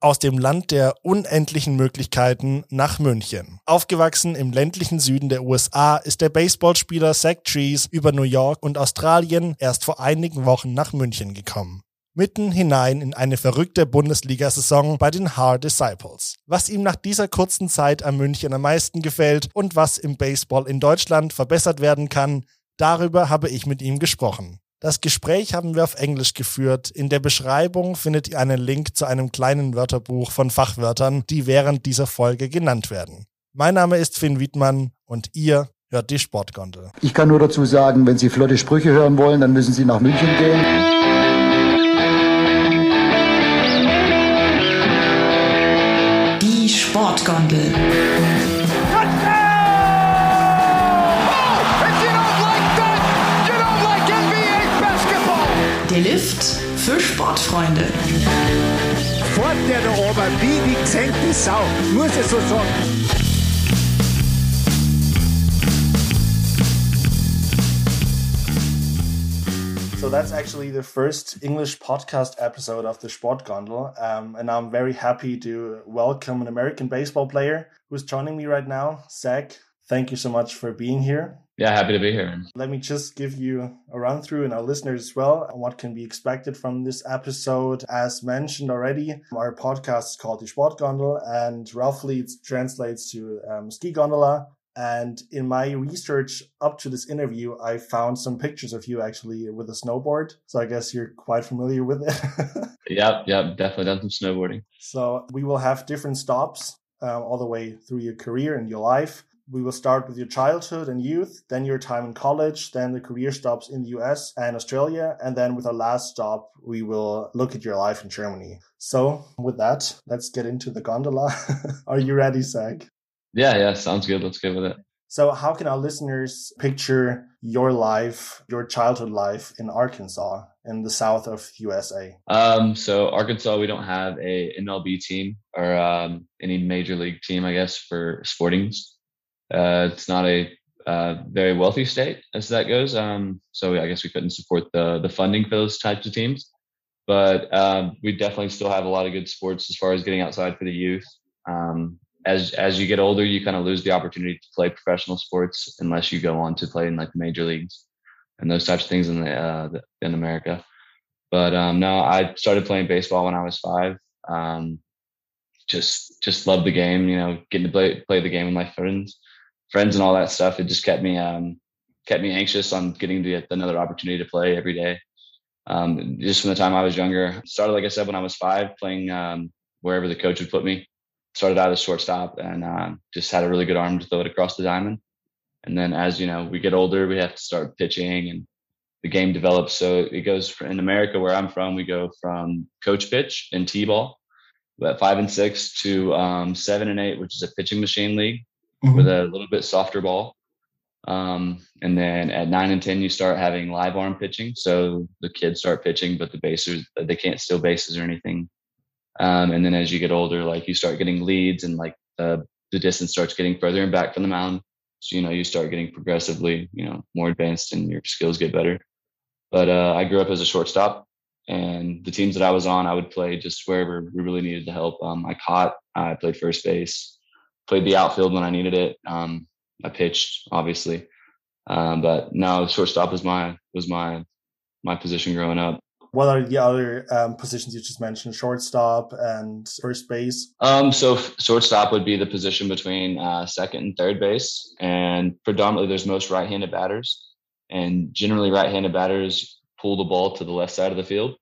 aus dem Land der unendlichen Möglichkeiten nach München. Aufgewachsen im ländlichen Süden der USA ist der Baseballspieler Zach Trees über New York und Australien erst vor einigen Wochen nach München gekommen. Mitten hinein in eine verrückte Bundesliga-Saison bei den Hard Disciples. Was ihm nach dieser kurzen Zeit am München am meisten gefällt und was im Baseball in Deutschland verbessert werden kann, darüber habe ich mit ihm gesprochen. Das Gespräch haben wir auf Englisch geführt. In der Beschreibung findet ihr einen Link zu einem kleinen Wörterbuch von Fachwörtern, die während dieser Folge genannt werden. Mein Name ist Finn Wiedmann und ihr hört die Sportgondel. Ich kann nur dazu sagen, wenn Sie flotte Sprüche hören wollen, dann müssen Sie nach München gehen. Die Sportgondel. Der Lift für Sportfreunde. Fort der da oben, wie die gesenkte Sau, muss ich so sagen. So that's actually the first English podcast episode of the Sportgondel. Um, and I'm very happy to welcome an American baseball player who's joining me right now, Zach. Thank you so much for being here. Yeah, happy to be here. Let me just give you a run through and our listeners as well on what can be expected from this episode. As mentioned already, our podcast is called the Sport Sportgondel and roughly it translates to um, ski gondola. And in my research up to this interview, I found some pictures of you actually with a snowboard. So I guess you're quite familiar with it. yep, yep, definitely done some snowboarding. So we will have different stops um, all the way through your career and your life. We will start with your childhood and youth, then your time in college, then the career stops in the US and Australia, and then with our last stop, we will look at your life in Germany. So, with that, let's get into the gondola. Are you ready, Zach? Yeah, yeah, sounds good. Let's go with it. So, how can our listeners picture your life, your childhood life in Arkansas, in the south of USA? Um, so Arkansas, we don't have a MLB team or um, any major league team, I guess, for sportings. Uh, it's not a uh, very wealthy state as that goes. Um, so I guess we couldn't support the the funding for those types of teams. But um, we definitely still have a lot of good sports as far as getting outside for the youth. Um, as as you get older, you kind of lose the opportunity to play professional sports unless you go on to play in like the major leagues and those types of things in the, uh, the in America. But um, no, I started playing baseball when I was five. Um, just just loved the game. You know, getting to play play the game with my friends friends and all that stuff. It just kept me um, kept me anxious on getting to get another opportunity to play every day. Um, just from the time I was younger, started like I said when I was five, playing um, wherever the coach would put me. Started out as a shortstop and uh, just had a really good arm to throw it across the diamond. And then as you know, we get older, we have to start pitching and the game develops. So it goes in America, where I'm from, we go from coach pitch and T-ball, at five and six to um, seven and eight, which is a pitching machine league mm-hmm. with a little bit softer ball. Um, and then at nine and 10, you start having live arm pitching. So the kids start pitching, but the basers, they can't steal bases or anything. Um, and then as you get older, like you start getting leads and like the, the distance starts getting further and back from the mound. So, you know, you start getting progressively, you know, more advanced and your skills get better. But uh, I grew up as a shortstop and the teams that I was on, I would play just wherever we really needed the help. Um, I caught, I played first base, played the outfield when I needed it. Um, I pitched, obviously, um, but no, shortstop was my was my my position growing up. What are the other um, positions you just mentioned? Shortstop and first base. Um, so shortstop would be the position between uh, second and third base, and predominantly there's most right-handed batters, and generally right-handed batters pull the ball to the left side of the field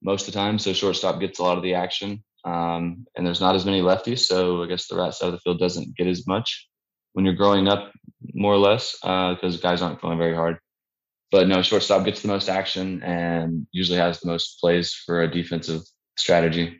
most of the time. So shortstop gets a lot of the action. Um, and there's not as many lefties, so I guess the right side of the field doesn't get as much when you're growing up, more or less, because uh, guys aren't going very hard. But no, shortstop gets the most action and usually has the most plays for a defensive strategy.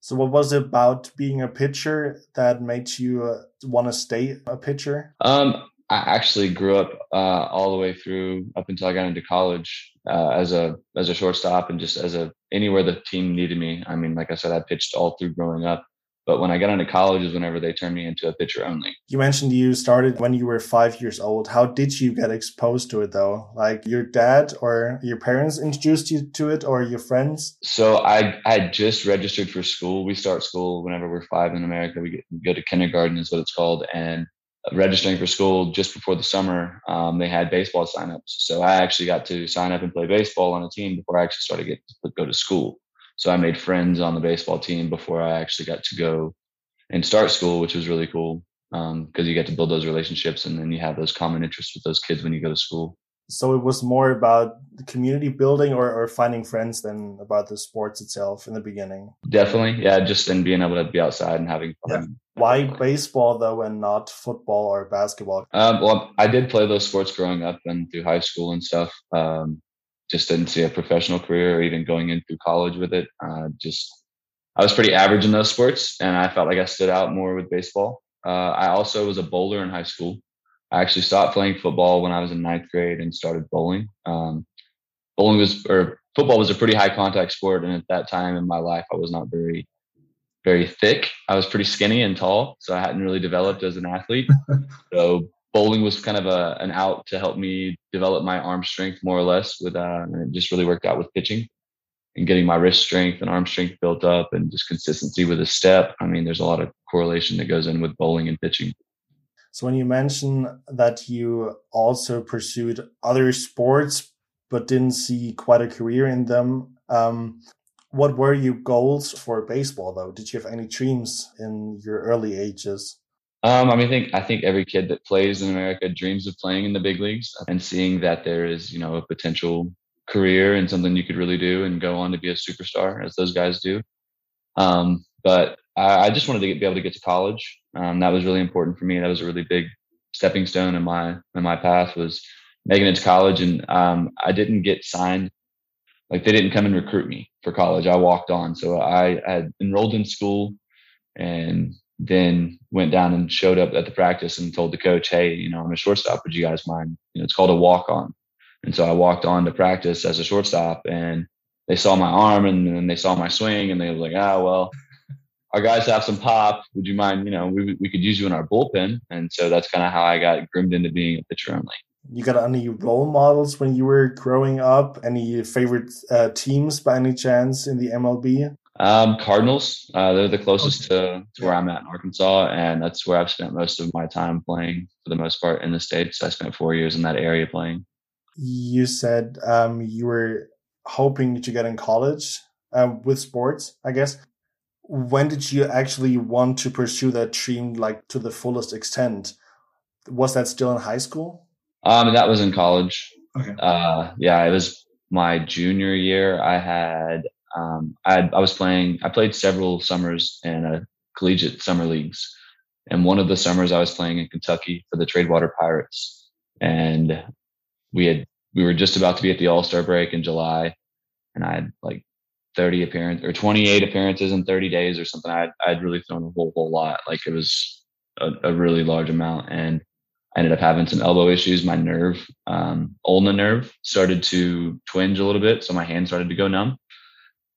So, what was it about being a pitcher that made you uh, want to stay a pitcher? Um, I actually grew up uh, all the way through up until I got into college uh, as a as a shortstop and just as a anywhere the team needed me. I mean, like I said, I pitched all through growing up, But when I got into college is whenever they turned me into a pitcher only. You mentioned you started when you were five years old. How did you get exposed to it though? Like your dad or your parents introduced you to it or your friends? So I, I just registered for school. We start school whenever we're five in America. We, get, we go to kindergarten is what it's called. And registering for school just before the summer, um, they had baseball signups. So I actually got to sign up and play baseball on a team before I actually started getting to go to school. So I made friends on the baseball team before I actually got to go and start school, which was really cool because um, you get to build those relationships and then you have those common interests with those kids when you go to school. So it was more about the community building or, or finding friends than about the sports itself in the beginning. Definitely, yeah. Just in being able to be outside and having fun. Yeah. Why baseball though, and not football or basketball? Um, well, I did play those sports growing up and through high school and stuff. Um, just didn't see a professional career or even going into college with it. Uh, just I was pretty average in those sports, and I felt like I stood out more with baseball. Uh, I also was a bowler in high school. I actually stopped playing football when I was in ninth grade and started bowling. Um, bowling was or football was a pretty high contact sport, and at that time in my life, I was not very very thick. I was pretty skinny and tall, so I hadn't really developed as an athlete. so bowling was kind of a, an out to help me develop my arm strength more or less with uh, and it just really worked out with pitching and getting my wrist strength and arm strength built up and just consistency with a step i mean there's a lot of correlation that goes in with bowling and pitching so when you mention that you also pursued other sports but didn't see quite a career in them um, what were your goals for baseball though did you have any dreams in your early ages um, I mean, I think I think every kid that plays in America dreams of playing in the big leagues and seeing that there is, you know, a potential career and something you could really do and go on to be a superstar, as those guys do. Um, but I, just wanted to get, be able to get to college. Um, that was really important for me. That was a really big stepping stone in my in my path was making it to college. And um, I didn't get signed. Like they didn't come and recruit me for college. I walked on. So I, I had enrolled in school and then went down and showed up at the practice and told the coach, Hey, you know, I'm a shortstop. Would you guys mind? You know, it's called a walk on. And so I walked on to practice as a shortstop and they saw my arm and then they saw my swing and they were like, ah, oh, well, our guys have some pop. Would you mind, you know, we, we could use you in our bullpen. And so that's kind of how I got groomed into being a pitcher only. You got any role models when you were growing up? Any favorite uh, teams by any chance in the MLB? Um, Cardinals, uh, they're the closest okay. to, to where I'm at in Arkansas, and that's where I've spent most of my time playing for the most part in the States. I spent four years in that area playing. You said um, you were hoping to get in college uh, with sports, I guess. When did you actually want to pursue that dream like to the fullest extent? Was that still in high school? Um, that was in college. Okay. Uh, yeah, it was my junior year. I had um, I, I was playing, I played several summers in a collegiate summer leagues. And one of the summers I was playing in Kentucky for the Tradewater Pirates. And we had, we were just about to be at the All Star break in July. And I had like 30 appearances or 28 appearances in 30 days or something. I'd, I'd really thrown a whole, whole lot. Like it was a, a really large amount. And I ended up having some elbow issues. My nerve, um, ulnar nerve started to twinge a little bit. So my hand started to go numb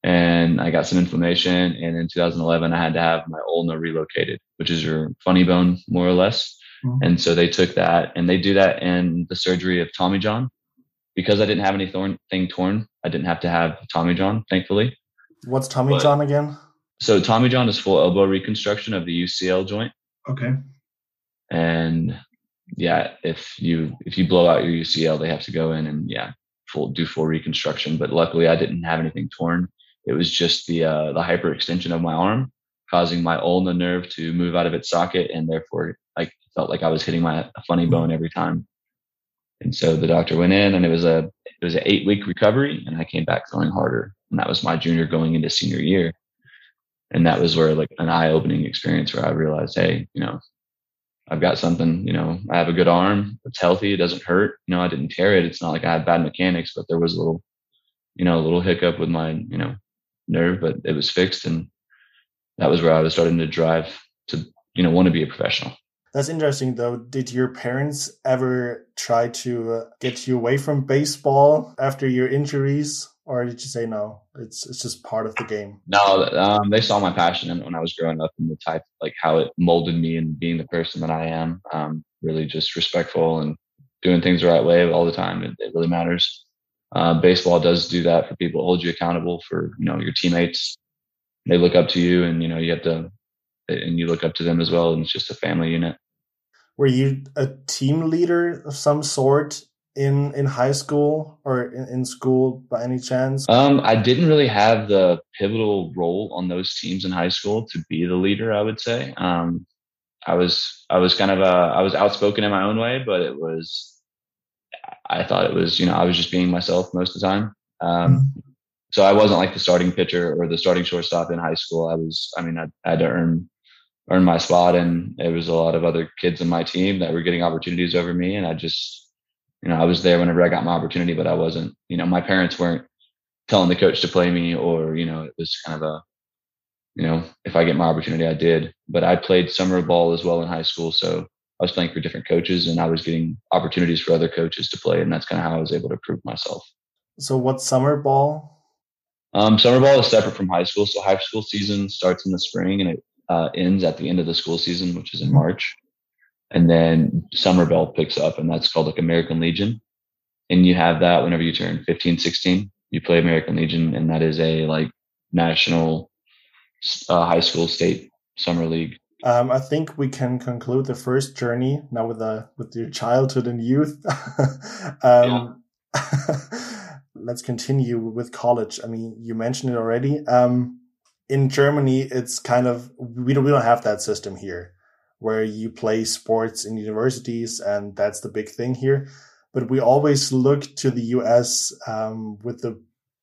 and I got some inflammation. And in 2011, I had to have my ulna relocated, which is your funny bone, more or less. Mm-hmm. And so they took that and they do that in the surgery of Tommy John. Because I didn't have anything torn, I didn't have to have Tommy John, thankfully. What's Tommy but, John again? So Tommy John is full elbow reconstruction of the UCL joint. Okay. And yeah, if you if you blow out your UCL, they have to go in and yeah, full do full reconstruction. But luckily, I didn't have anything torn. It was just the uh, the hyperextension of my arm causing my ulnar nerve to move out of its socket, and therefore I felt like I was hitting my funny bone every time. And so the doctor went in, and it was a it was an eight week recovery, and I came back throwing harder. And that was my junior going into senior year, and that was where like an eye opening experience where I realized, hey, you know, I've got something, you know, I have a good arm. It's healthy. It doesn't hurt. You know, I didn't tear it. It's not like I had bad mechanics, but there was a little, you know, a little hiccup with my, you know, nerve, but it was fixed. And that was where I was starting to drive to, you know, want to be a professional. That's interesting, though. Did your parents ever try to uh, get you away from baseball after your injuries? or did you say no? It's it's just part of the game. No, um, they saw my passion when I was growing up and the type, like how it molded me and being the person that I am. Um, really just respectful and doing things the right way all the time. It, it really matters. Uh, baseball does do that for people, hold you accountable for you know your teammates. They look up to you, and you know you have to, and you look up to them as well. And it's just a family unit. Were you a team leader of some sort in in high school or in, in school by any chance? Um, I didn't really have the pivotal role on those teams in high school to be the leader. I would say. Um, I was I was kind of a I was outspoken in my own way, but it was I thought it was, you know, I was just being myself most of the time. Um, mm-hmm. so I wasn't like the starting pitcher or the starting shortstop in high school. I was, I mean, I, I had to earn earn my spot, and it was a lot of other kids in my team that were getting opportunities over me, and I just, you know, I was there whenever I got my opportunity, but I wasn't, you know, my parents weren't telling the coach to play me, or you know, it was kind of a, you know, if I get my opportunity, I did. But I played summer ball as well in high school, so I was playing for different coaches and I was getting opportunities for other coaches to play. And that's kind of how I was able to prove myself. So, what's summer ball? Um, summer ball is separate from high school. So, high school season starts in the spring and it uh, ends at the end of the school season, which is in March. And then summer bell picks up, and that's called like American Legion. And you have that whenever you turn 15, 16, you play American Legion, and that is a like national uh, high school state summer league um, I think we can conclude the first journey now with the with your childhood and youth. um, let's continue with college. I mean, you mentioned it already. Um, in Germany, it's kind of we don't we don't have that system here, where you play sports in universities, and that's the big thing here. But we always look to the U.S. Um, with the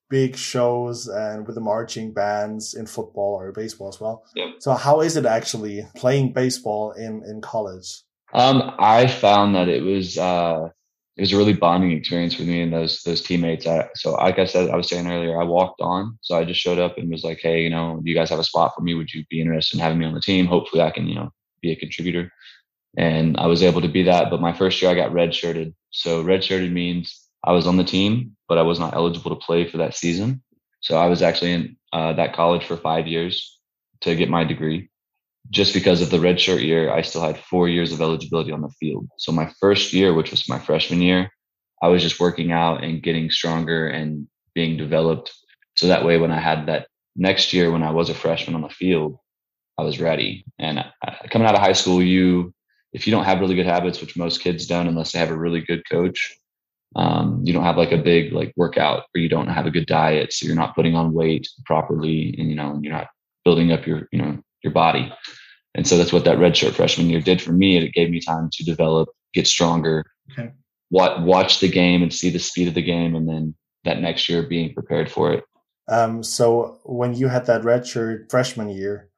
big shows and with the marching bands in football or baseball as well. Yep. So how is it actually playing baseball in in college? Um, I found that it was uh, it was a really bonding experience for me and those those teammates. I, so like I said, I was saying earlier, I walked on. So I just showed up and was like, hey, you know, do you guys have a spot for me? Would you be interested in having me on the team? Hopefully, I can you know be a contributor. And I was able to be that. But my first year, I got redshirted. So redshirted means I was on the team, but I was not eligible to play for that season. So I was actually in uh, that college for five years to get my degree. Just because of the redshirt year, I still had four years of eligibility on the field. So my first year, which was my freshman year, I was just working out and getting stronger and being developed. So that way, when I had that next year, when I was a freshman on the field, I was ready. And uh, coming out of high school, you, if you don't have really good habits, which most kids don't, unless they have a really good coach, um, you don't have like a big like workout or you don't have a good diet so you're not putting on weight properly and you know and you're not building up your you know your body and so that's what that redshirt freshman year did for me. It gave me time to develop get stronger okay. what watch the game and see the speed of the game and then that next year being prepared for it. Um, so when you had that redshirt freshman year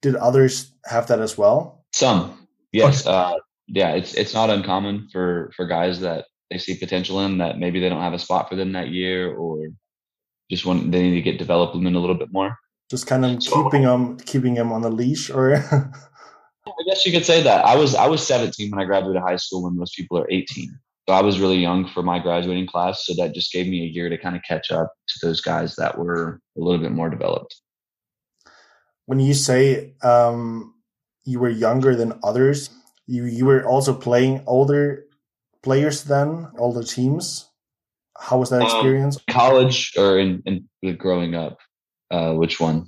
did others have that as well? Some. Yes uh, yeah it's it's not uncommon for for guys that they see potential in that maybe they don't have a spot for them that year or just want they need to get development a little bit more. Just kind of so, keeping them keeping them on the leash or I guess you could say that. I was I was 17 when I graduated high school when most people are 18. So I was really young for my graduating class. So that just gave me a year to kind of catch up to those guys that were a little bit more developed. When you say um, you were younger than others, you you were also playing older players then, all the teams? How was that um, experience? Um, college or in, in growing up? Uh, which one?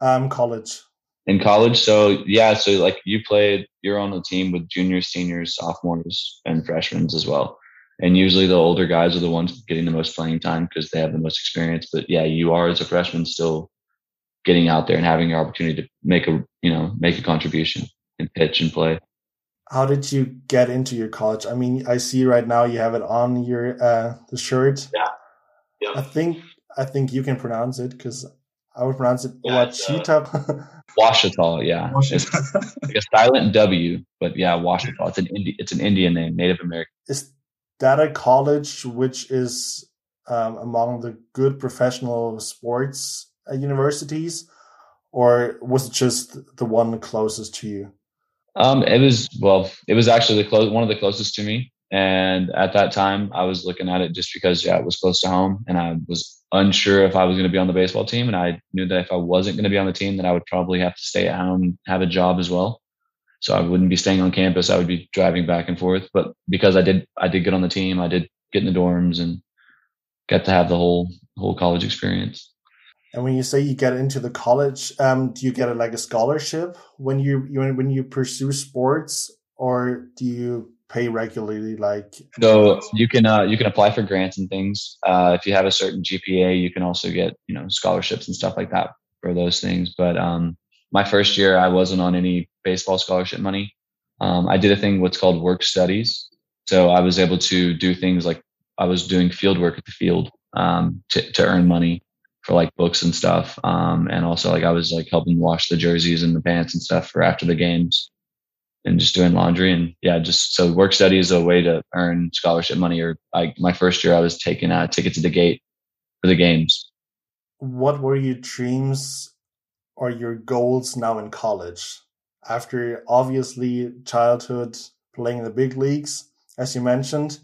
Um, college. In college, so yeah, so like you played, you're on a team with juniors, seniors, sophomores, and freshmen as well. And usually the older guys are the ones getting the most playing time because they have the most experience. But yeah, you are as a freshman still getting out there and having your opportunity to make a you know make a contribution and pitch and play how did you get into your college? I mean, I see right now you have it on your uh, the shirt. Yeah, yeah. I think I think you can pronounce it because I would pronounce it yeah, Wachita. Uh, Ouachita, yeah. It's like a silent W, but yeah, Ouachita. It's an Indi- it's an Indian name, Native American. Is that a college which is um, among the good professional sports uh, universities, or was it just the one closest to you? Um, it was well, it was actually the close one of the closest to me. And at that time, I was looking at it just because yeah, it was close to home, and I was unsure if I was going to be on the baseball team. And I knew that if I wasn't going to be on the team, that I would probably have to stay at home, have a job as well. So I wouldn't be staying on campus. I would be driving back and forth. But because I did, I did get on the team. I did get in the dorms and get to have the whole whole college experience. And when you say you get into the college, um, do you get a, like a scholarship when you, you when you pursue sports, or do you pay regularly? Like so, you can uh, you can apply for grants and things. Uh, if you have a certain GPA, you can also get you know scholarships and stuff like that for those things. But um, my first year, I wasn't on any baseball scholarship money. Um, I did a thing what's called work studies. So I was able to do things like I was doing field work at the field um, to, to earn money for like books and stuff. Um, and also like I was like helping wash the jerseys and the pants and stuff for after the games and just doing laundry. And yeah, just so work study is a way to earn scholarship money. Or like my first year, I was taking uh, a ticket to the gate for the games. What were your dreams or your goals now in college? After obviously childhood playing in the big leagues, as you mentioned,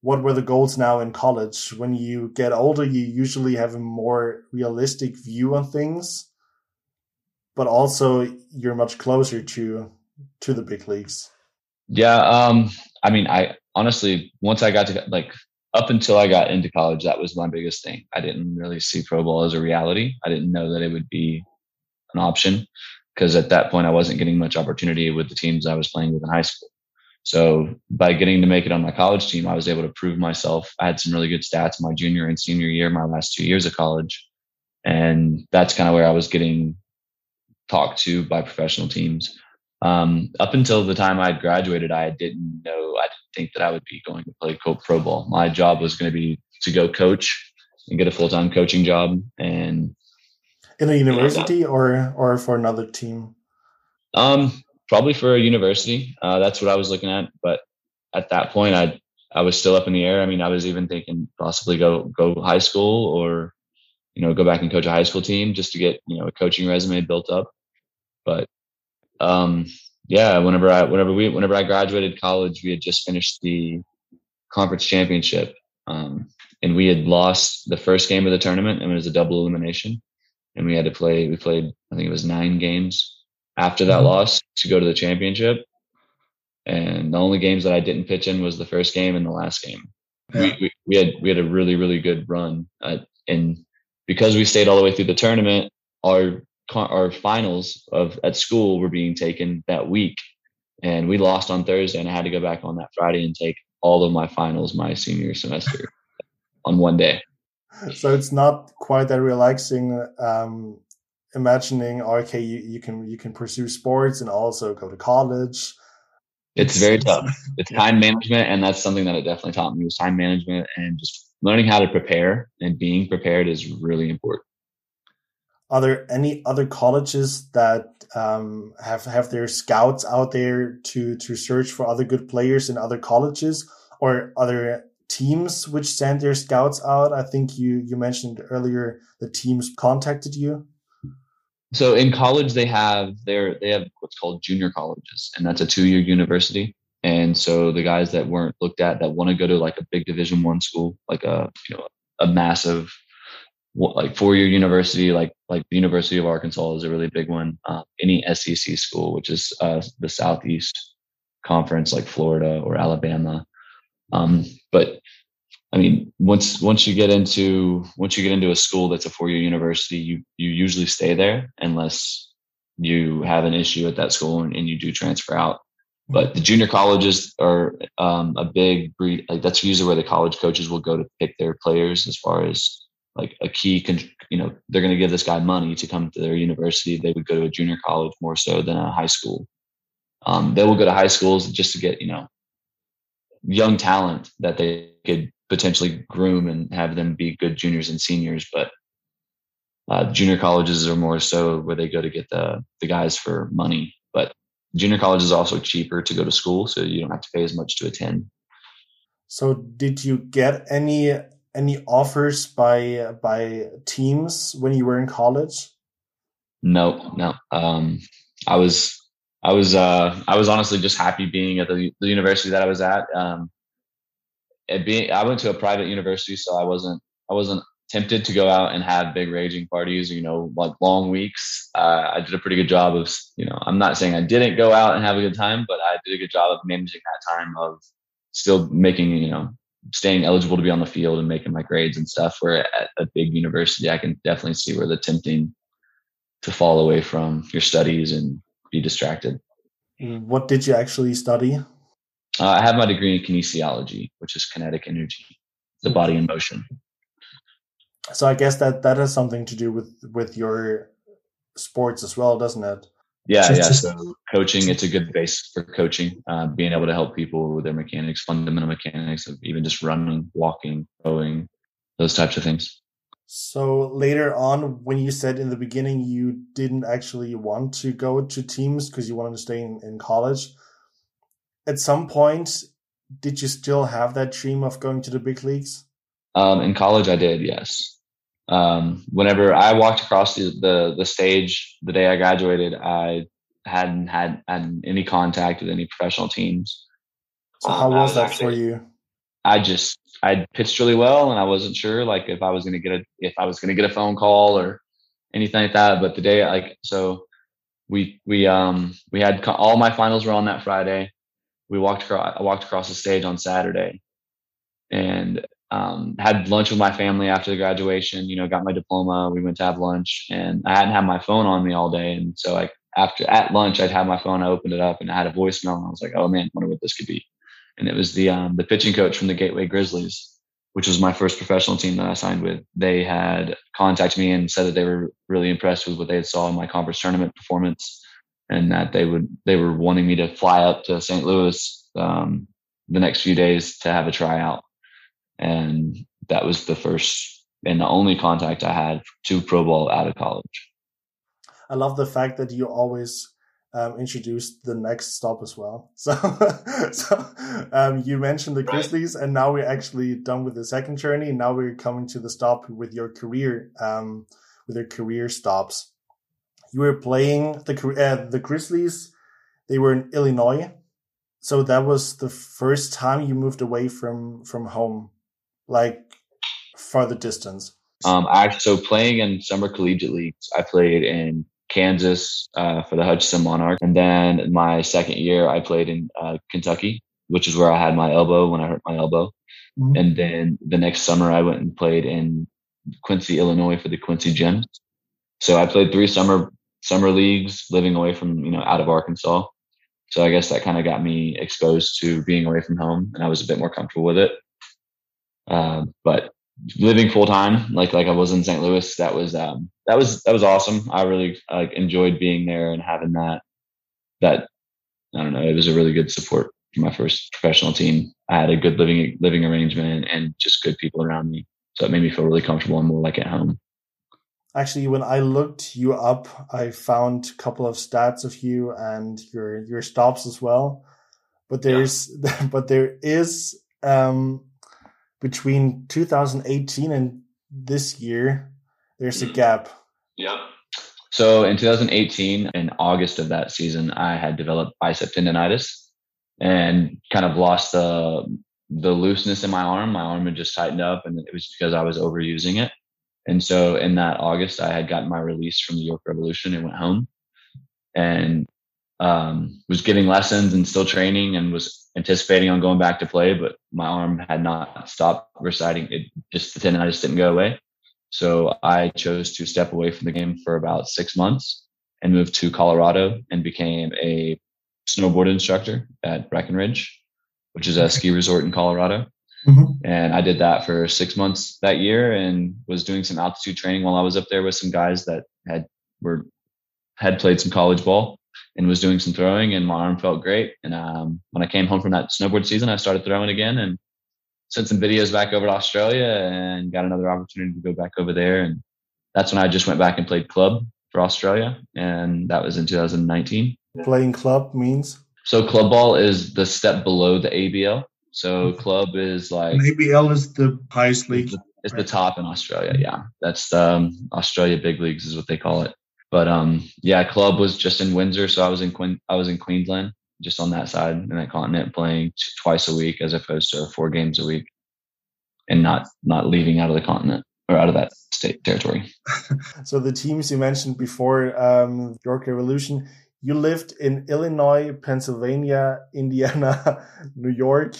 what were the goals now in college? When you get older, you usually have a more realistic view on things, but also you're much closer to to the big leagues. Yeah, um, I mean, I honestly once I got to like up until I got into college, that was my biggest thing. I didn't really see pro ball as a reality. I didn't know that it would be an option because at that point I wasn't getting much opportunity with the teams I was playing with in high school. So by getting to make it on my college team, I was able to prove myself. I had some really good stats my junior and senior year, my last two years of college. And that's kind of where I was getting talked to by professional teams. Um, up until the time I graduated, I didn't know, I didn't think that I would be going to play pro ball. My job was going to be to go coach and get a full time coaching job. And in a university or or for another team? Um, probably for a university. Uh, that's what I was looking at. But at that point, I I was still up in the air. I mean, I was even thinking possibly go go high school or you know go back and coach a high school team just to get you know a coaching resume built up. But um, yeah, whenever I whenever we whenever I graduated college, we had just finished the conference championship. Um, and we had lost the first game of the tournament and it was a double elimination and we had to play we played i think it was nine games after that mm-hmm. loss to go to the championship. And the only games that I didn't pitch in was the first game and the last game. Yeah. We, we, we, had we had a really really good run, uh, and because we stayed all the way through the tournament, our our finals of at school were being taken that week, and we lost on Thursday, and I had to go back on that Friday and take all of my finals my senior semester on one day. So it's not quite that relaxing um, imagining okay you, you can you can pursue sports and also go to college. It's very tough. It's time management and that's something that it definitely taught me was time management and just learning how to prepare and being prepared is really important are there any other colleges that um, have have their scouts out there to to search for other good players in other colleges or other teams which send their scouts out? I think you you mentioned earlier the teams contacted you. So in college they have their they have what's called junior colleges and that's a two-year university. And so the guys that weren't looked at that want to go to like a big division one school like a you know a massive like four-year university like like the university of arkansas is a really big one uh, any sec school which is uh, the southeast conference like florida or alabama um, but I mean, once once you get into once you get into a school that's a four year university, you you usually stay there unless you have an issue at that school and, and you do transfer out. But the junior colleges are um, a big breed. Like that's usually where the college coaches will go to pick their players as far as like a key. You know, they're going to give this guy money to come to their university. They would go to a junior college more so than a high school. Um, they will go to high schools just to get you know young talent that they could potentially groom and have them be good juniors and seniors. But uh, junior colleges are more so where they go to get the the guys for money. But junior college is also cheaper to go to school, so you don't have to pay as much to attend. So, did you get any any offers by by teams when you were in college? No, no. Um, I was I was uh, I was honestly just happy being at the, the university that I was at. Um, being I went to a private university, so I wasn't I wasn't tempted to go out and have big raging parties, you know, like long weeks. Uh, I did a pretty good job of, you know, I'm not saying I didn't go out and have a good time, but I did a good job of managing that time of still making, you know, staying eligible to be on the field and making my grades and stuff. Where at a big university, I can definitely see where the tempting to fall away from your studies and be distracted. What did you actually study? Uh, I have my degree in kinesiology, which is kinetic energy, the body in motion so I guess that that has something to do with with your sports as well, doesn't it? Yeah, yeah. So coaching, it's a good base for coaching. Uh, being able to help people with their mechanics, fundamental mechanics of even just running, walking, rowing, those types of things. So later on, when you said in the beginning you didn't actually want to go to teams because you wanted to stay in, in college, at some point, did you still have that dream of going to the big leagues? Um, in college, I did, yes um, whenever I walked across the, the, the stage the day I graduated, I hadn't had, had any contact with any professional teams. So how was, was that actually, for you? I just I pitched really well, and I wasn't sure like if I was going to get a if I was going to get a phone call or anything like that. But the day like so we we um we had all my finals were on that Friday. We walked across I walked across the stage on Saturday, and um, had lunch with my family after the graduation. You know, got my diploma. We went to have lunch, and I hadn't had my phone on me all day. And so, like after at lunch, I'd have my phone. I opened it up, and I had a voicemail. And I was like, "Oh man, wonder what this could be." And it was the um, the pitching coach from the Gateway Grizzlies, which was my first professional team that I signed with. They had contacted me and said that they were really impressed with what they had saw in my conference tournament performance, and that they would they were wanting me to fly up to St. Louis um, the next few days to have a tryout and that was the first and the only contact I had to pro ball out of college. I love the fact that you always um, introduced the next stop as well. So, so um, you mentioned the Grizzlies, and now we're actually done with the second journey. Now we're coming to the stop with your career, um, with your career stops. You were playing the uh, the Grizzlies. They were in Illinois, so that was the first time you moved away from from home like farther distance? Um, I so playing in summer collegiate leagues. I played in Kansas uh, for the Hutchinson Monarch, and then my second year I played in uh, Kentucky, which is where I had my elbow when I hurt my elbow. Mm-hmm. And then the next summer I went and played in Quincy, Illinois for the Quincy Gems. So I played three summer summer leagues, living away from you know out of Arkansas. So I guess that kind of got me exposed to being away from home, and I was a bit more comfortable with it. Uh, but living full time, like like I was in St. Louis, that was um, that was that was awesome. I really like enjoyed being there and having that that I don't know. It was a really good support for my first professional team. I had a good living living arrangement and just good people around me, so it made me feel really comfortable and more like at home. Actually, when I looked you up, I found a couple of stats of you and your your stops as well. But there's yeah. but there is um, between 2018 and this year, there's a mm. gap. Yeah. So in 2018, in August of that season, I had developed bicep tendonitis and kind of lost the the looseness in my arm. My arm had just tightened up, and it was because I was overusing it. And so in that August, I had gotten my release from the York Revolution and went home. And um, was giving lessons and still training and was anticipating on going back to play, but my arm had not stopped reciting. It just the tendonitis didn't go away. So I chose to step away from the game for about six months and moved to Colorado and became a snowboard instructor at Breckenridge, which is a ski resort in Colorado. Mm-hmm. And I did that for six months that year and was doing some altitude training while I was up there with some guys that had were had played some college ball and was doing some throwing and my arm felt great. And um, when I came home from that snowboard season, I started throwing again and sent some videos back over to Australia and got another opportunity to go back over there. And that's when I just went back and played club for Australia. And that was in 2019. Playing club means? So club ball is the step below the ABL. So club is like and ABL is the highest league. It's the, top in Australia. Yeah, that's the um, Australia big leagues is what they call it. But um, yeah, club was just in Windsor, so I was in Quin- I was in Queensland, just on that side in that continent, playing t- twice a week as opposed to four games a week. and not not leaving out of the continent or out of that state territory. so the teams you mentioned before, um, York Revolution, you lived in Illinois, Pennsylvania, Indiana, New York,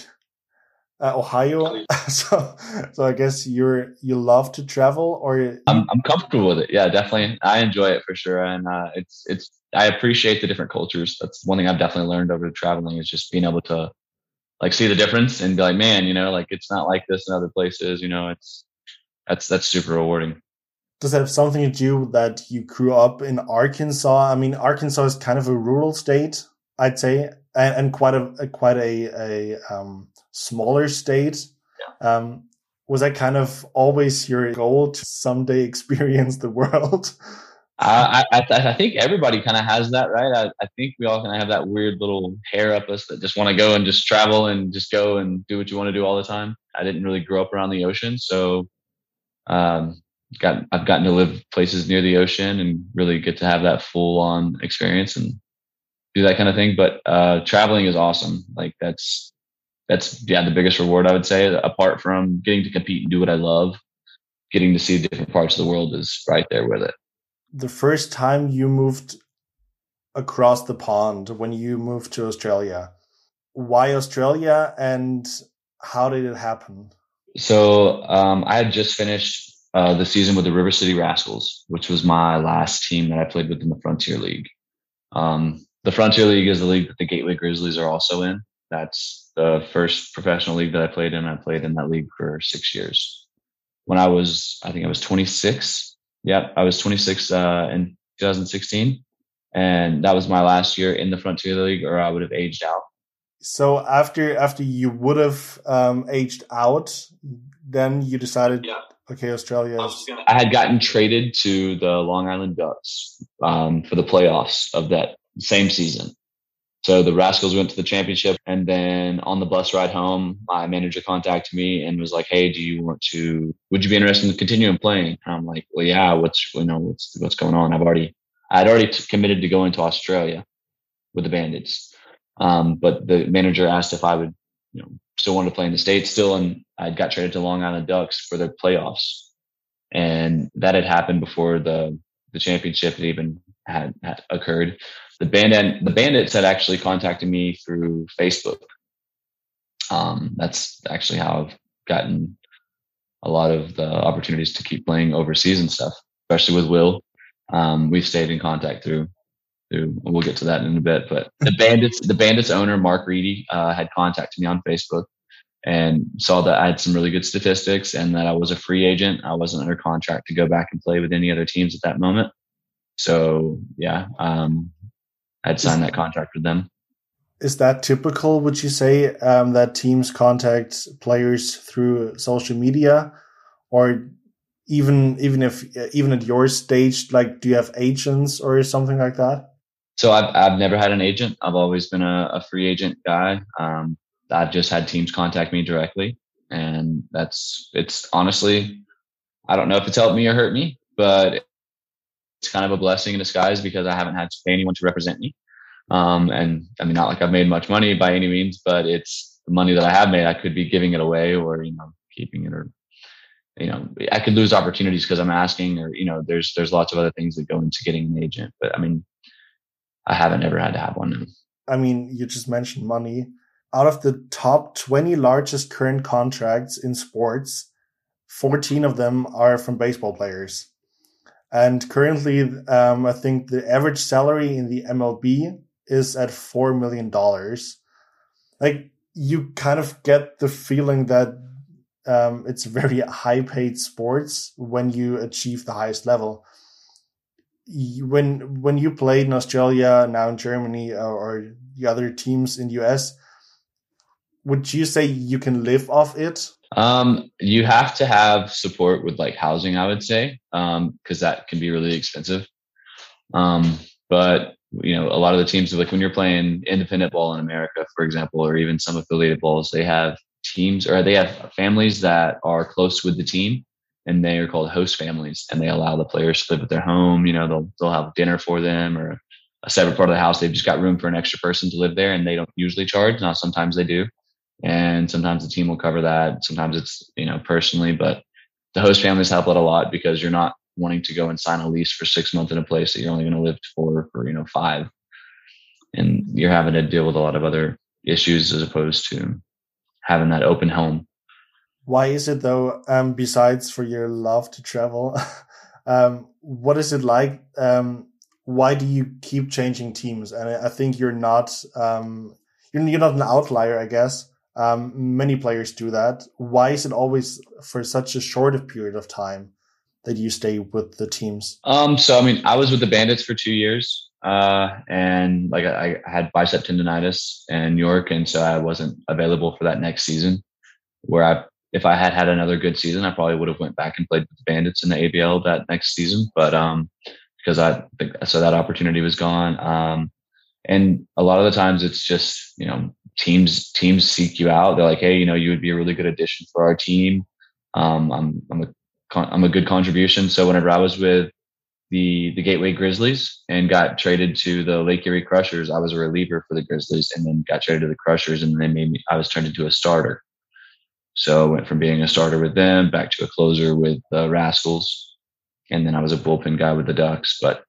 uh, Ohio. so, so I guess you're you love to travel, or I'm I'm comfortable with it. Yeah, definitely. I enjoy it for sure, and uh, it's it's I appreciate the different cultures. That's one thing I've definitely learned over traveling is just being able to like see the difference and be like, man, you know, like it's not like this in other places. You know, it's that's that's super rewarding. Does that have something to do that you grew up in Arkansas? I mean, Arkansas is kind of a rural state, I'd say, and, and quite a, a, quite a, a um, smaller state. Yeah. Um, was that kind of always your goal to someday experience the world? I, I, I think everybody kind of has that, right? I, I think we all kind of have that weird little hair up us that just want to go and just travel and just go and do what you want to do all the time. I didn't really grow up around the ocean, so um, got I've gotten to live places near the ocean and really get to have that full on experience and do that kind of thing. But uh, traveling is awesome. Like that's that's yeah the biggest reward I would say. Apart from getting to compete and do what I love, getting to see different parts of the world is right there with it. The first time you moved across the pond when you moved to Australia, why Australia and how did it happen? So um, I had just finished uh, the season with the River City Rascals, which was my last team that I played with in the Frontier League. Um, the Frontier League is the league that the Gateway Grizzlies are also in. That's the first professional league that I played in. I played in that league for six years. When I was, I think I was 26. Yeah, I was 26 uh, in 2016, and that was my last year in the Frontier League, or I would have aged out. So after after you would have um, aged out, then you decided, yeah. okay, Australia. I, gonna- I, had gotten traded to the Long Island Ducks um, for the playoffs of that same season. So the Rascals went to the championship, and then on the bus ride home, my manager contacted me and was like, "Hey, do you want to? Would you be interested in continuing playing?" And I'm like, "Well, yeah. What's you know what's what's going on? I've already I'd already t- committed to going to Australia with the Bandits." Um, but the manager asked if I would, you know, still want to play in the states still, and I'd got traded to Long Island Ducks for the playoffs, and that had happened before the the championship had even had, had occurred. The bandit the bandits had actually contacted me through Facebook. Um, that's actually how I've gotten a lot of the opportunities to keep playing overseas and stuff, especially with Will. Um, we've stayed in contact through who we'll get to that in a bit. But the bandits, the bandits owner Mark Reedy uh, had contacted me on Facebook and saw that I had some really good statistics and that I was a free agent. I wasn't under contract to go back and play with any other teams at that moment. So yeah, um, I'd signed that contract with them. Is that typical? Would you say um, that teams contact players through social media, or even even if even at your stage, like do you have agents or something like that? So I've I've never had an agent. I've always been a, a free agent guy. Um, I've just had teams contact me directly, and that's it's honestly, I don't know if it's helped me or hurt me, but it's kind of a blessing in disguise because I haven't had to pay anyone to represent me. Um, and I mean, not like I've made much money by any means, but it's the money that I have made. I could be giving it away or you know keeping it or you know I could lose opportunities because I'm asking or you know there's there's lots of other things that go into getting an agent. But I mean, I haven't ever had to have one. I mean, you just mentioned money. Out of the top 20 largest current contracts in sports, 14 of them are from baseball players. And currently, um, I think the average salary in the MLB is at $4 million. Like, you kind of get the feeling that um, it's very high paid sports when you achieve the highest level when when you played in Australia, now in Germany, or, or the other teams in the US, would you say you can live off it? Um, you have to have support with like housing, I would say, because um, that can be really expensive. Um, but you know, a lot of the teams, like when you're playing independent ball in America, for example, or even some affiliated balls, they have teams or they have families that are close with the team and they are called host families and they allow the players to live at their home you know they'll they'll have dinner for them or a separate part of the house they've just got room for an extra person to live there and they don't usually charge now sometimes they do and sometimes the team will cover that. Sometimes it's you know personally, but the host families help out a lot because you're not wanting to go and sign a lease for six months in a place that you're only going to live for for you know five, and you're having to deal with a lot of other issues as opposed to having that open home. Why is it though? Um, besides for your love to travel, um, what is it like? Um, why do you keep changing teams? And I think you're not um, you're, you're not an outlier, I guess. Um, many players do that. Why is it always for such a short period of time that you stay with the teams? Um, so I mean, I was with the Bandits for two years, uh, and like I, I had bicep tendonitis in York, and so I wasn't available for that next season. Where I, if I had had another good season, I probably would have went back and played with the Bandits in the ABL that next season. But um, because I so that opportunity was gone. Um, and a lot of the times it's just you know teams teams seek you out. They're like, hey, you know, you would be a really good addition for our team. Um, I'm I'm a I'm a good contribution. So whenever I was with the the Gateway Grizzlies and got traded to the Lake Erie Crushers, I was a reliever for the Grizzlies, and then got traded to the Crushers, and they made me. I was turned into a starter. So I went from being a starter with them back to a closer with the Rascals, and then I was a bullpen guy with the Ducks. But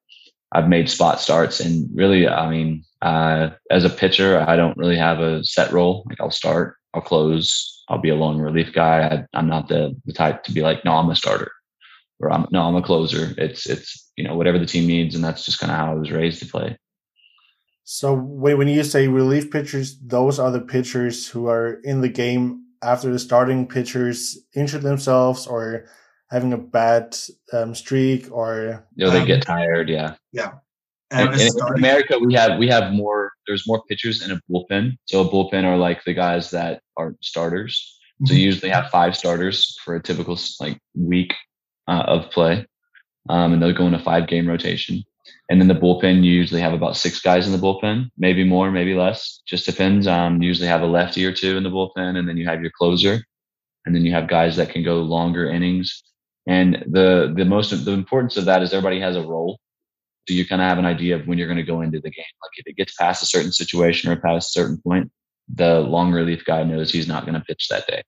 I've made spot starts, and really, I mean, uh, as a pitcher, I don't really have a set role. Like I'll start, I'll close, I'll be a long relief guy. I, am not the, the type to be like, no, I'm a starter, or I'm no, I'm a closer. It's it's you know whatever the team needs, and that's just kind of how I was raised to play. So when you say relief pitchers, those are the pitchers who are in the game after the starting pitchers injured themselves or having a bad um, streak or you know, they um, get tired. Yeah. Yeah. In, in America, we have we have more. There's more pitchers in a bullpen. So a bullpen are like the guys that are starters. So you mm-hmm. usually have five starters for a typical like week uh, of play, um, and they'll go in a five game rotation. And then the bullpen, you usually have about six guys in the bullpen, maybe more, maybe less. Just depends. Um, you usually have a lefty or two in the bullpen, and then you have your closer, and then you have guys that can go longer innings. And the the most the importance of that is everybody has a role. So you kind of have an idea of when you're going to go into the game. Like if it gets past a certain situation or past a certain point, the long relief guy knows he's not going to pitch that day.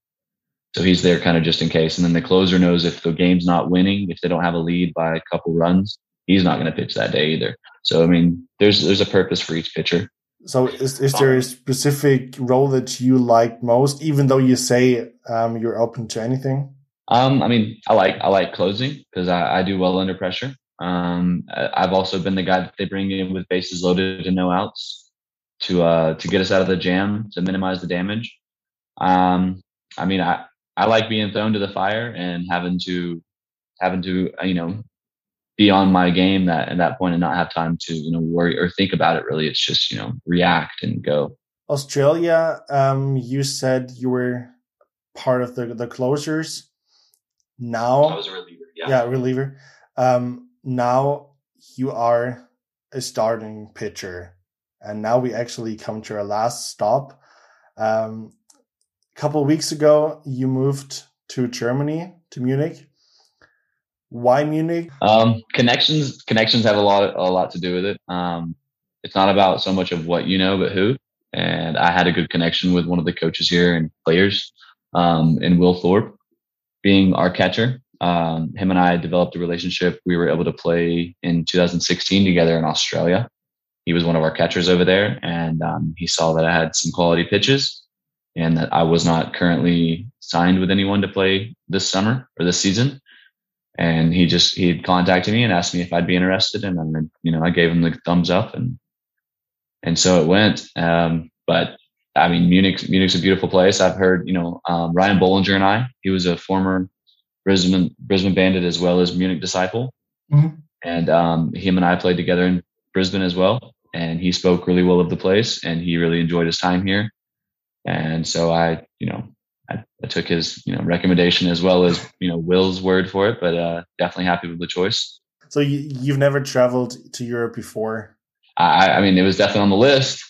So he's there kind of just in case. And then the closer knows if the game's not winning, if they don't have a lead by a couple runs, he's not going to pitch that day either. So I mean, there's there's a purpose for each pitcher. So is is there a specific role that you like most, even though you say um, you're open to anything? Um, I mean, I like I like closing because I, I do well under pressure. Um, I've also been the guy that they bring in with bases loaded and no outs to uh to get us out of the jam to minimize the damage. Um, I mean, I I like being thrown to the fire and having to having to uh, you know be on my game that at that point and not have time to you know worry or think about it. Really, it's just you know react and go. Australia, um, you said you were part of the the closers now I was a reliever. Yeah, yeah reliever. Um, now you are a starting pitcher, and now we actually come to our last stop. Um, a couple weeks ago, you moved to Germany to Munich. Why Munich? Um, connections. Connections have a lot a lot to do with it. Um, it's not about so much of what you know, but who. And I had a good connection with one of the coaches here and players, um, in Will Thorpe being our catcher. Um, him and I developed a relationship. We were able to play in 2016 together in Australia. He was one of our catchers over there, and um, he saw that I had some quality pitches and that I was not currently signed with anyone to play this summer or this season. And he just he contacted me and asked me if I'd be interested, and then you know I gave him the thumbs up, and and so it went. Um, but I mean, Munich, Munich's a beautiful place. I've heard, you know, um, Ryan Bollinger and I, he was a former Brisbane, Brisbane Bandit as well as Munich disciple. Mm-hmm. And um, him and I played together in Brisbane as well. And he spoke really well of the place and he really enjoyed his time here. And so I, you know, I, I took his, you know, recommendation as well as, you know, Will's word for it, but uh, definitely happy with the choice. So you, you've never traveled to Europe before? I, I mean, it was definitely on the list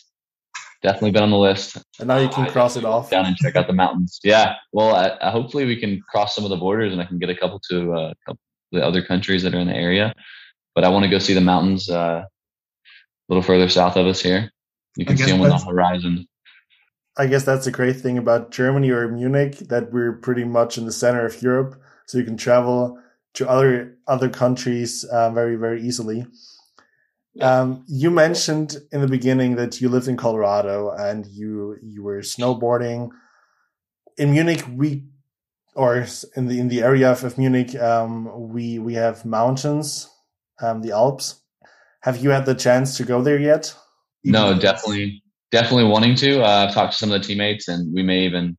definitely been on the list. And now you can cross it off down and check out the mountains. Yeah. Well, I, I, hopefully we can cross some of the borders and I can get a couple to uh, a couple the other countries that are in the area. But I want to go see the mountains uh, a little further south of us here. You can see them on the horizon. I guess that's the great thing about Germany or Munich that we're pretty much in the center of Europe, so you can travel to other other countries uh, very very easily. Um, you mentioned in the beginning that you lived in Colorado and you you were snowboarding in Munich. We or in the in the area of, of Munich, um, we we have mountains, um, the Alps. Have you had the chance to go there yet? No, definitely definitely wanting to. Uh, I've talked to some of the teammates, and we may even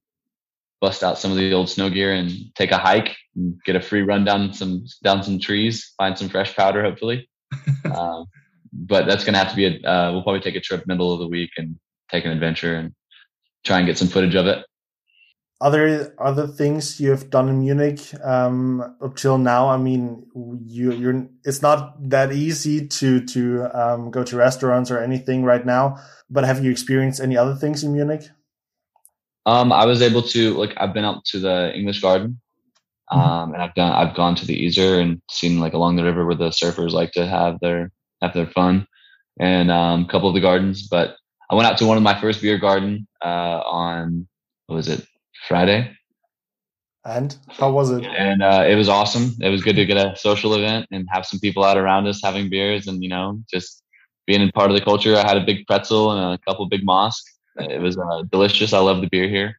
bust out some of the old snow gear and take a hike and get a free run down some down some trees, find some fresh powder, hopefully. um, but that's gonna have to be a. Uh, we'll probably take a trip middle of the week and take an adventure and try and get some footage of it. Other other things you have done in Munich um, up till now. I mean, you you're. It's not that easy to to um, go to restaurants or anything right now. But have you experienced any other things in Munich? Um, I was able to like I've been up to the English Garden, mm-hmm. um, and I've done I've gone to the Isar and seen like along the river where the surfers like to have their have their fun, and um, a couple of the gardens. But I went out to one of my first beer garden uh, on what was it Friday. And how was it? And uh, it was awesome. It was good to get a social event and have some people out around us having beers and you know just being a part of the culture. I had a big pretzel and a couple big mosque. It was uh, delicious. I love the beer here,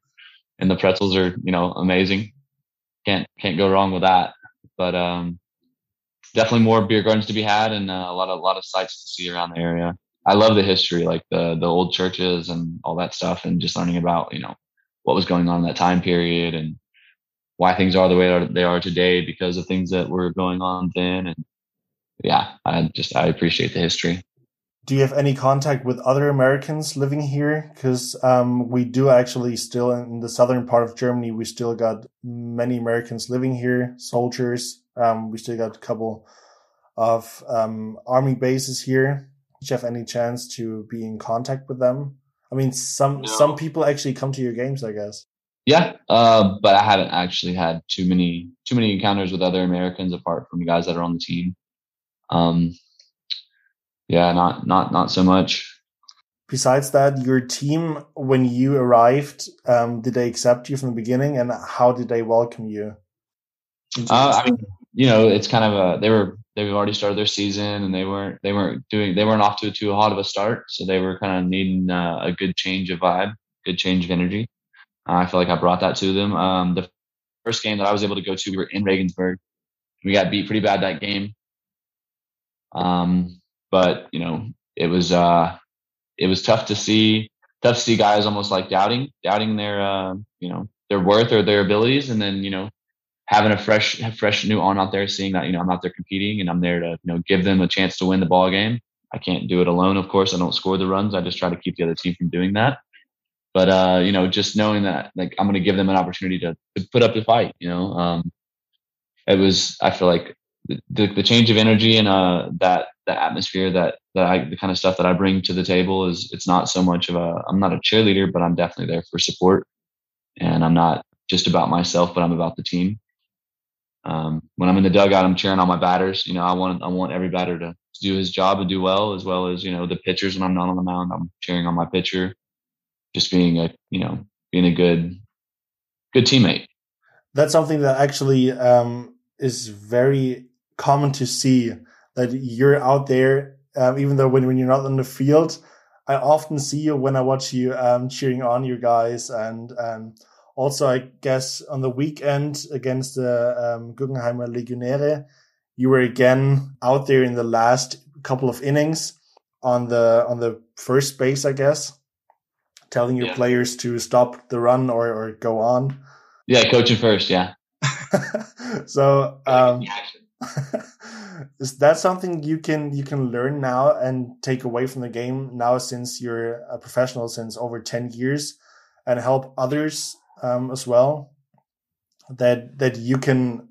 and the pretzels are you know amazing. Can't can't go wrong with that. But um, definitely more beer gardens to be had, and uh, a lot of a lot of sights to see around the area. I love the history, like the the old churches and all that stuff, and just learning about you know what was going on in that time period and why things are the way they are today because of things that were going on then. And yeah, I just I appreciate the history do you have any contact with other Americans living here? Because um, we do actually still in the southern part of Germany, we still got many Americans living here, soldiers. Um, we still got a couple of um, army bases here. Do you have any chance to be in contact with them? I mean, some no. some people actually come to your games, I guess. Yeah, uh, but I haven't actually had too many too many encounters with other Americans apart from the guys that are on the team. Um, yeah, not not not so much. Besides that, your team, when you arrived, um, did they accept you from the beginning, and how did they welcome you? Uh, I mean, you know, it's kind of a they were they've already started their season, and they weren't they weren't doing they weren't off to too hot of a start, so they were kind of needing uh, a good change of vibe, good change of energy. Uh, I feel like I brought that to them. Um, the first game that I was able to go to, we were in Regensburg. We got beat pretty bad that game. Um, but you know, it was uh, it was tough to see tough to see guys almost like doubting doubting their uh, you know their worth or their abilities, and then you know having a fresh fresh new on out there, seeing that you know I'm out there competing and I'm there to you know give them a chance to win the ball game. I can't do it alone, of course. I don't score the runs. I just try to keep the other team from doing that. But uh, you know, just knowing that like I'm going to give them an opportunity to, to put up the fight. You know, um, it was I feel like the, the change of energy and uh, that the atmosphere that that I the kind of stuff that I bring to the table is it's not so much of a I'm not a cheerleader, but I'm definitely there for support, and I'm not just about myself, but I'm about the team. Um, when I'm in the dugout, I'm cheering on my batters. You know, I want I want every batter to, do his job and do well, as well as you know the pitchers. When I'm not on the mound, I'm cheering on my pitcher, just being a you know being a good good teammate. That's something that actually um, is very common to see that you're out there, um, even though when, when you're not on the field, I often see you when I watch you um, cheering on your guys. And um, also, I guess on the weekend against the um, Guggenheimer Legionäre, you were again out there in the last couple of innings on the on the first base, I guess, telling your yeah. players to stop the run or, or go on. Yeah, coaching first. Yeah. so um, is that something you can you can learn now and take away from the game now since you're a professional since over 10 years and help others um, as well that that you can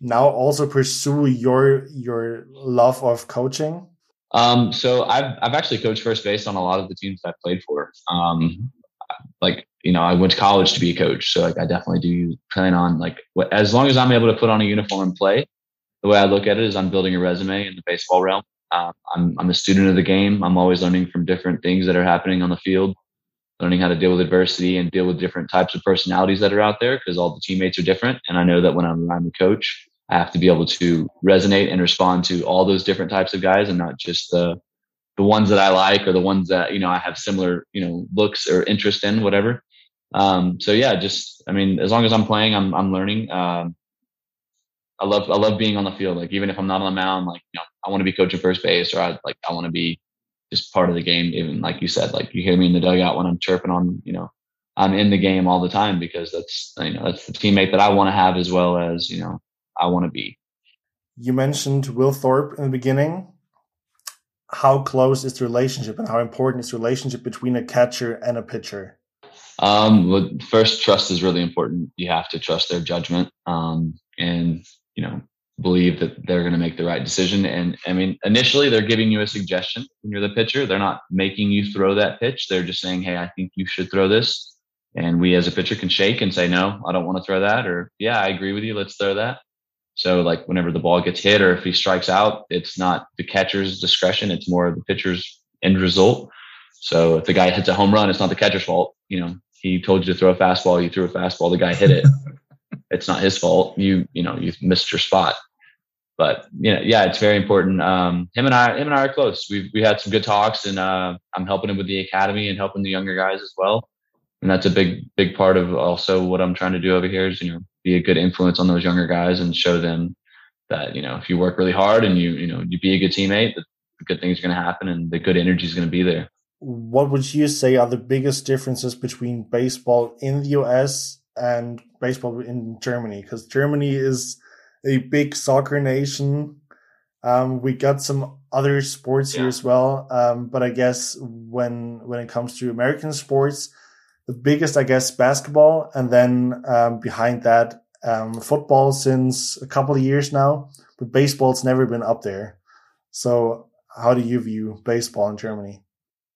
now also pursue your your love of coaching um, so I've I've actually coached first base on a lot of the teams I've played for. Um, like you know, I went to college to be a coach, so like I definitely do plan on like as long as I'm able to put on a uniform and play, the way I look at it is I'm building a resume in the baseball realm. Uh, I'm, I'm a student of the game. I'm always learning from different things that are happening on the field. learning how to deal with adversity and deal with different types of personalities that are out there because all the teammates are different. And I know that when I'm around the coach, I have to be able to resonate and respond to all those different types of guys and not just the the ones that I like or the ones that you know I have similar you know looks or interest in, whatever. Um, so yeah, just I mean, as long as I'm playing, I'm I'm learning. Um, I love I love being on the field. Like even if I'm not on the mound, like you know, I want to be coaching first base or I like I want to be just part of the game. Even like you said, like you hear me in the dugout when I'm chirping on, you know, I'm in the game all the time because that's you know that's the teammate that I want to have as well as you know I want to be. You mentioned Will Thorpe in the beginning. How close is the relationship, and how important is the relationship between a catcher and a pitcher? Um, well, first, trust is really important. You have to trust their judgment, um, and you know, believe that they're going to make the right decision. And I mean, initially, they're giving you a suggestion when you're the pitcher. They're not making you throw that pitch. They're just saying, "Hey, I think you should throw this." And we, as a pitcher, can shake and say, "No, I don't want to throw that," or "Yeah, I agree with you. Let's throw that." So like whenever the ball gets hit or if he strikes out, it's not the catcher's discretion. It's more the pitcher's end result. So if the guy hits a home run, it's not the catcher's fault. You know, he told you to throw a fastball, you threw a fastball, the guy hit it. it's not his fault. You, you know, you missed your spot. But you know, yeah, it's very important. Um, him and I, him and I are close. We've we had some good talks, and uh, I'm helping him with the academy and helping the younger guys as well. And that's a big, big part of also what I'm trying to do over here is you know be a good influence on those younger guys and show them that you know if you work really hard and you you know you be a good teammate, the good things are going to happen and the good energy is going to be there. What would you say are the biggest differences between baseball in the US and baseball in Germany? Because Germany is a big soccer nation. Um, we got some other sports yeah. here as well, um, but I guess when when it comes to American sports, the biggest, I guess, basketball, and then um, behind that, um, football since a couple of years now. But baseball's never been up there. So, how do you view baseball in Germany?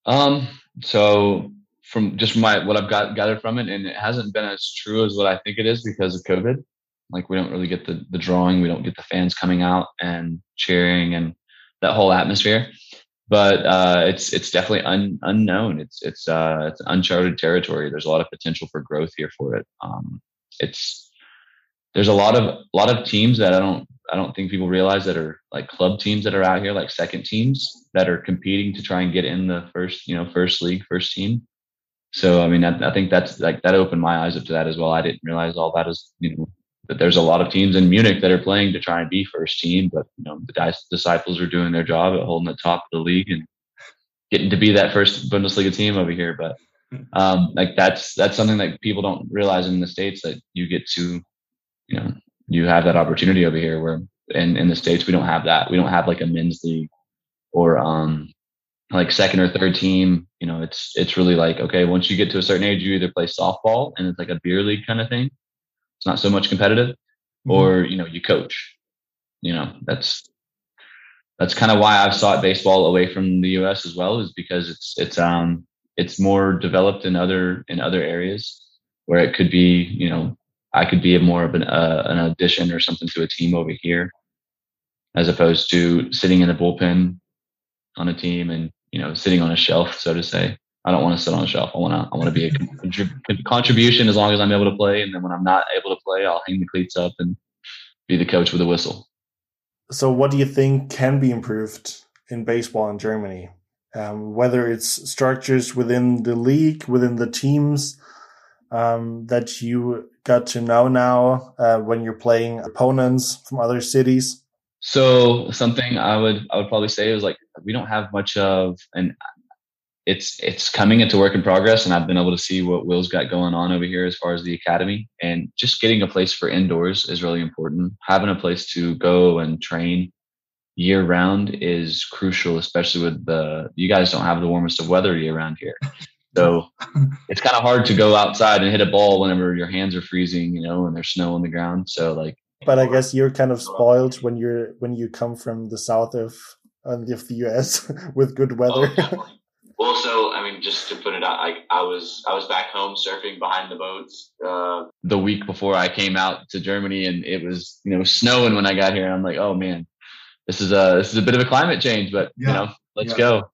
Um, so from just my what I've got gathered from it, and it hasn't been as true as what I think it is because of COVID. Like we don't really get the the drawing, we don't get the fans coming out and cheering and that whole atmosphere but uh, it's it's definitely un, unknown. It's it's uh, it's uncharted territory. There's a lot of potential for growth here for it. Um, it's there's a lot of a lot of teams that I don't I don't think people realize that are like club teams that are out here, like second teams that are competing to try and get in the first you know first league first team. So I mean I, I think that's like that opened my eyes up to that as well. I didn't realize all that is you know that there's a lot of teams in Munich that are playing to try and be first team, but you know the disciples are doing their job at holding the top of the league and getting to be that first Bundesliga team over here. But um, like that's that's something that people don't realize in the states that you get to, you know, you have that opportunity over here. Where in in the states we don't have that. We don't have like a men's league or um like second or third team. You know, it's it's really like okay, once you get to a certain age, you either play softball and it's like a beer league kind of thing it's not so much competitive mm-hmm. or you know you coach you know that's that's kind of why I've sought baseball away from the US as well is because it's it's um it's more developed in other in other areas where it could be you know I could be a more of an uh, an addition or something to a team over here as opposed to sitting in a bullpen on a team and you know sitting on a shelf so to say I don't want to sit on a shelf. I want to I want to be a contribution as long as I'm able to play, and then when I'm not able to play, I'll hang the cleats up and be the coach with a whistle. So, what do you think can be improved in baseball in Germany? Um, whether it's structures within the league, within the teams um, that you got to know now uh, when you're playing opponents from other cities. So something I would I would probably say is like we don't have much of an it's it's coming into work in progress and i've been able to see what will's got going on over here as far as the academy and just getting a place for indoors is really important. Having a place to go and train year round is crucial especially with the you guys don't have the warmest of weather year round here. So it's kind of hard to go outside and hit a ball whenever your hands are freezing you know and there's snow on the ground. So like but i guess you're kind of spoiled when you're when you come from the south of of the us with good weather oh, also, I mean, just to put it out, I, I was I was back home surfing behind the boats uh, the week before I came out to Germany, and it was you know snowing when I got here. and I'm like, oh man, this is a this is a bit of a climate change, but yeah. you know, let's yeah. go.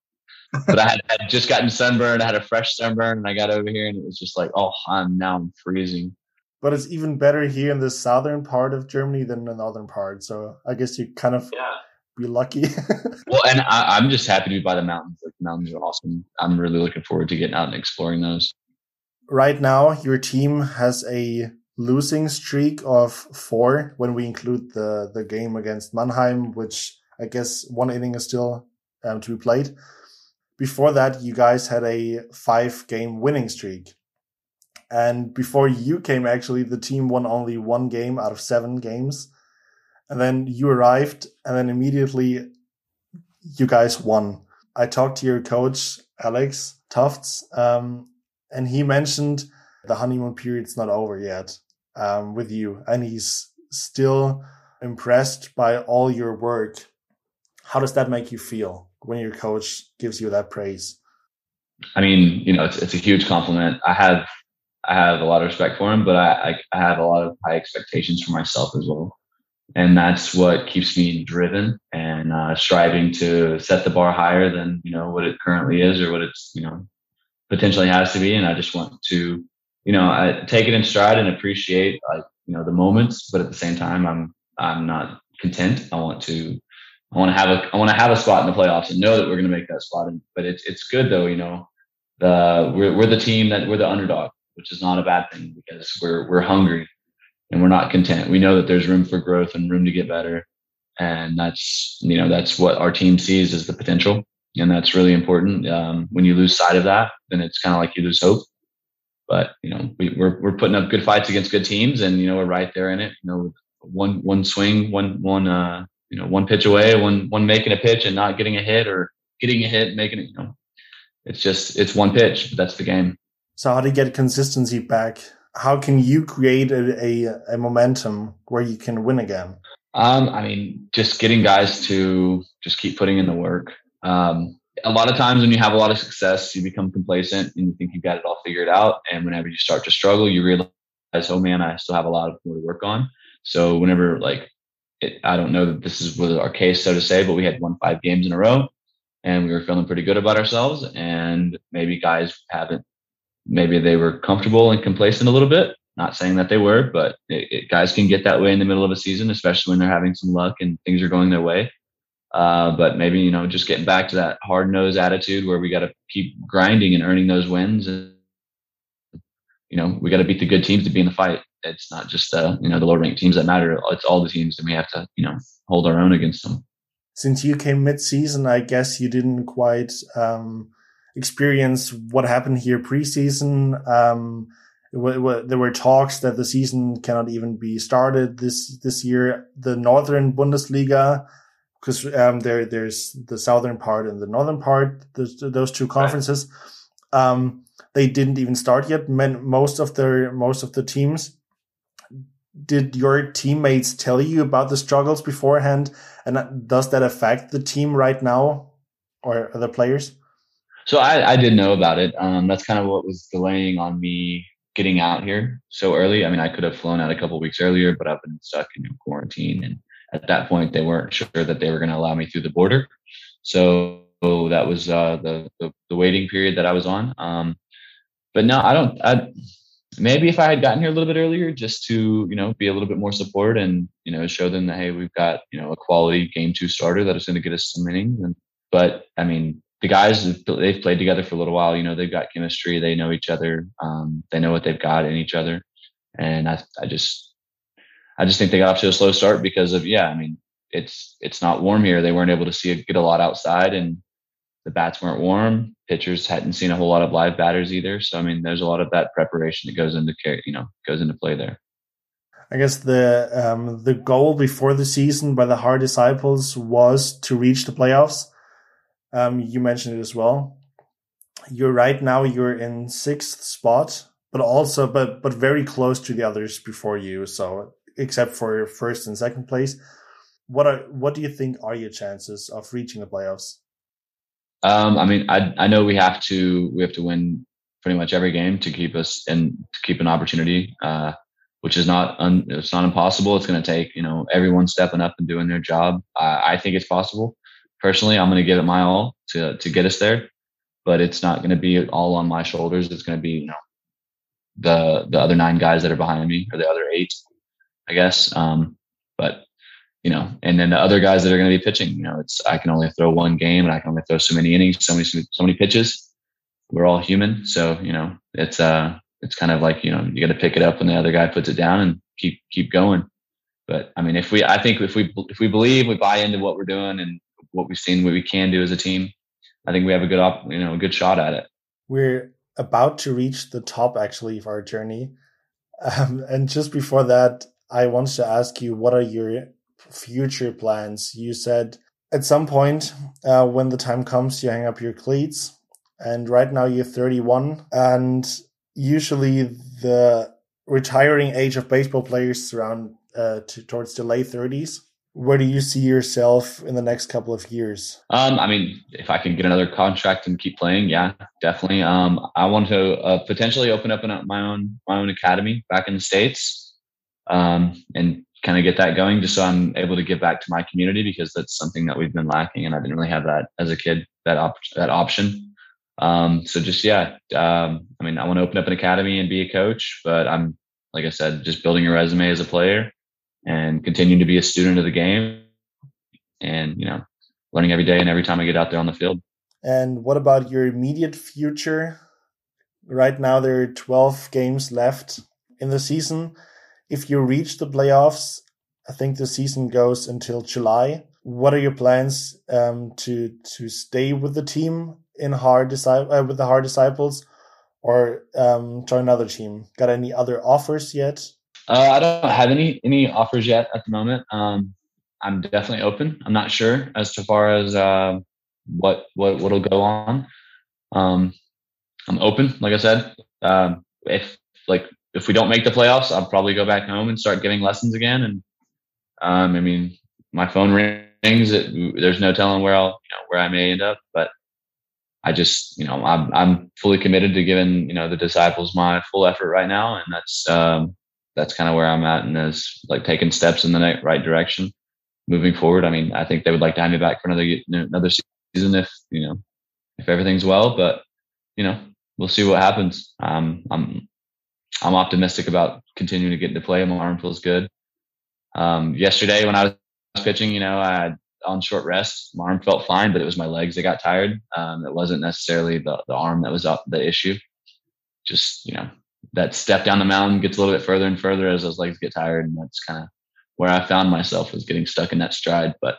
but I had, had, just gotten sunburned. I had a fresh sunburn, and I got over here, and it was just like, oh, I'm now I'm freezing. But it's even better here in the southern part of Germany than the northern part. So I guess you kind of yeah. be lucky. well, and I, I'm just happy to be by the mountains. Like the mountains are awesome. I'm really looking forward to getting out and exploring those. Right now, your team has a losing streak of four when we include the the game against Mannheim, which I guess one inning is still um, to be played. Before that, you guys had a five game winning streak. And before you came, actually, the team won only one game out of seven games. And then you arrived, and then immediately you guys won. I talked to your coach, Alex Tufts, um, and he mentioned the honeymoon period's not over yet um, with you, and he's still impressed by all your work. How does that make you feel when your coach gives you that praise? I mean, you know, it's it's a huge compliment. I have I have a lot of respect for him, but I, I, have a lot of high expectations for myself as well. And that's what keeps me driven and uh, striving to set the bar higher than, you know, what it currently is or what it's, you know, potentially has to be. And I just want to, you know, I take it in stride and appreciate like, you know, the moments, but at the same time, I'm, I'm not content. I want to, I want to have a, I want to have a spot in the playoffs and know that we're going to make that spot. And, but it's, it's good though, you know, the, we're, we're the team that we're the underdog which is not a bad thing because we're we're hungry and we're not content. We know that there's room for growth and room to get better, and that's you know that's what our team sees as the potential, and that's really important. Um, when you lose sight of that, then it's kind of like you lose hope. But you know we, we're we're putting up good fights against good teams, and you know we're right there in it. You know one one swing, one one uh you know one pitch away, one one making a pitch and not getting a hit, or getting a hit, making it. You know, it's just it's one pitch, but that's the game. So how to get consistency back? How can you create a, a, a momentum where you can win again? Um, I mean, just getting guys to just keep putting in the work. Um, a lot of times when you have a lot of success, you become complacent and you think you've got it all figured out. And whenever you start to struggle, you realize, oh man, I still have a lot of more to work on. So whenever like, it, I don't know that this is was our case, so to say, but we had won five games in a row and we were feeling pretty good about ourselves. And maybe guys haven't maybe they were comfortable and complacent a little bit. Not saying that they were, but it, it, guys can get that way in the middle of a season, especially when they're having some luck and things are going their way. Uh, but maybe you know, just getting back to that hard nosed attitude where we got to keep grinding and earning those wins. And you know, we got to beat the good teams to be in the fight. It's not just uh, you know the low ranked teams that matter. It's all the teams, and we have to you know hold our own against them. Since you came mid season, I guess you didn't quite. Um experience what happened here preseason. Um, there were talks that the season cannot even be started this this year. The Northern Bundesliga, because um, there there's the southern part and the northern part. those two conferences. Um, they didn't even start yet. Men, most of the most of the teams. Did your teammates tell you about the struggles beforehand, and does that affect the team right now, or other players? So I, I did know about it. Um, that's kind of what was delaying on me getting out here so early. I mean, I could have flown out a couple weeks earlier, but I've been stuck in quarantine. And at that point, they weren't sure that they were going to allow me through the border. So that was uh, the, the, the waiting period that I was on. Um, but no, I don't. I maybe if I had gotten here a little bit earlier, just to you know be a little bit more support and you know show them that hey, we've got you know a quality game two starter that is going to get us some innings. And but I mean, the guys they've played together for a little while. You know, they've got chemistry. They know each other. Um, they know what they've got in each other, and I, I just, I just think they got off to a slow start because of yeah. I mean, it's it's not warm here. They weren't able to see get a lot outside, and the bats weren't warm. Pitchers hadn't seen a whole lot of live batters either. So I mean, there's a lot of that preparation that goes into care. you know goes into play there. I guess the um, the goal before the season by the Haar Disciples was to reach the playoffs um, you mentioned it as well. You're right now. You're in sixth spot, but also but but very close to the others before you. So except for first and second place, what are what do you think are your chances of reaching the playoffs? Um, I mean, I I know we have to we have to win pretty much every game to keep us and to keep an opportunity. Uh, which is not un, it's not impossible. It's going to take you know everyone stepping up and doing their job. I think it's possible personally, I'm going to give it my all to to get us there. but it's not going to be all on my shoulders. It's going to be, you know, the the other nine guys that are behind me or the other eight, I guess. Um, but you know, and then the other guys that are going to be pitching, you know, it's I can only throw one game and I can only throw so many innings, so many so many pitches. We're all human, so you know, it's uh, it's kind of like you know, you got to pick it up when the other guy puts it down and keep keep going. But I mean, if we, I think if we if we believe, we buy into what we're doing and what we've seen, what we can do as a team, I think we have a good op, you know, a good shot at it. We're about to reach the top actually of our journey, um, and just before that, I wanted to ask you, what are your future plans? You said at some point uh, when the time comes, you hang up your cleats, and right now you're 31, and usually the retiring age of baseball players around uh, to, towards the late 30s where do you see yourself in the next couple of years? Um, I mean, if I can get another contract and keep playing, yeah, definitely. Um, I want to uh, potentially open up an, my own my own academy back in the states, um, and kind of get that going, just so I'm able to give back to my community because that's something that we've been lacking, and I didn't really have that as a kid that op- that option. Um, so just yeah, um, I mean, I want to open up an academy and be a coach, but I'm like I said, just building a resume as a player and continuing to be a student of the game and you know learning every day and every time i get out there on the field. And what about your immediate future? Right now there are 12 games left in the season. If you reach the playoffs i think the season goes until july. What are your plans um, to to stay with the team in Haar uh, with the Haar Disciples or um, join another team? Got any other offers yet uh, I don't have any any offers yet at the moment. Um, I'm definitely open. I'm not sure as to far as uh, what what what'll go on. Um, I'm open, like I said. Um, if like if we don't make the playoffs, I'll probably go back home and start giving lessons again. And um, I mean, my phone rings. It, there's no telling where I'll you know, where I may end up, but I just you know I'm I'm fully committed to giving you know the disciples my full effort right now, and that's um, that's kind of where I'm at and is like taking steps in the right direction moving forward. I mean, I think they would like to have me back for another another season if you know if everything's well, but you know we'll see what happens. Um, I'm I'm optimistic about continuing to get into play. My arm feels good. Um, yesterday when I was pitching, you know, I had on short rest. My arm felt fine, but it was my legs that got tired. Um, it wasn't necessarily the the arm that was up the issue. Just you know, that step down the mountain gets a little bit further and further as those legs get tired, and that's kind of where I found myself was getting stuck in that stride. But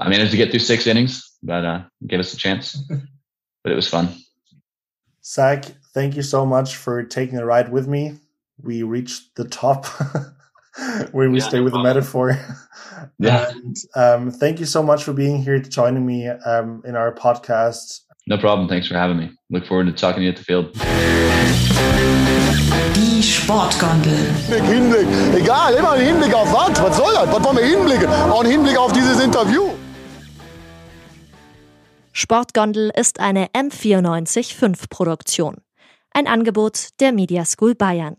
I managed to get through six innings, but uh, gave us a chance. but it was fun. Zach, thank you so much for taking the ride with me. We reached the top where we yeah, stay no with problem. the metaphor. Yeah. And, um, thank you so much for being here, joining me um, in our podcast. No problem. Thanks for having me. Look forward to talking to you at the field. Die Sportgondel. Hinblick. Egal, immer ein Hinblick auf was? Was soll das? Was wollen wir hinblicken? Auch ein Hinblick auf dieses Interview. Sportgondel ist eine M945 Produktion. Ein Angebot der Media School Bayern.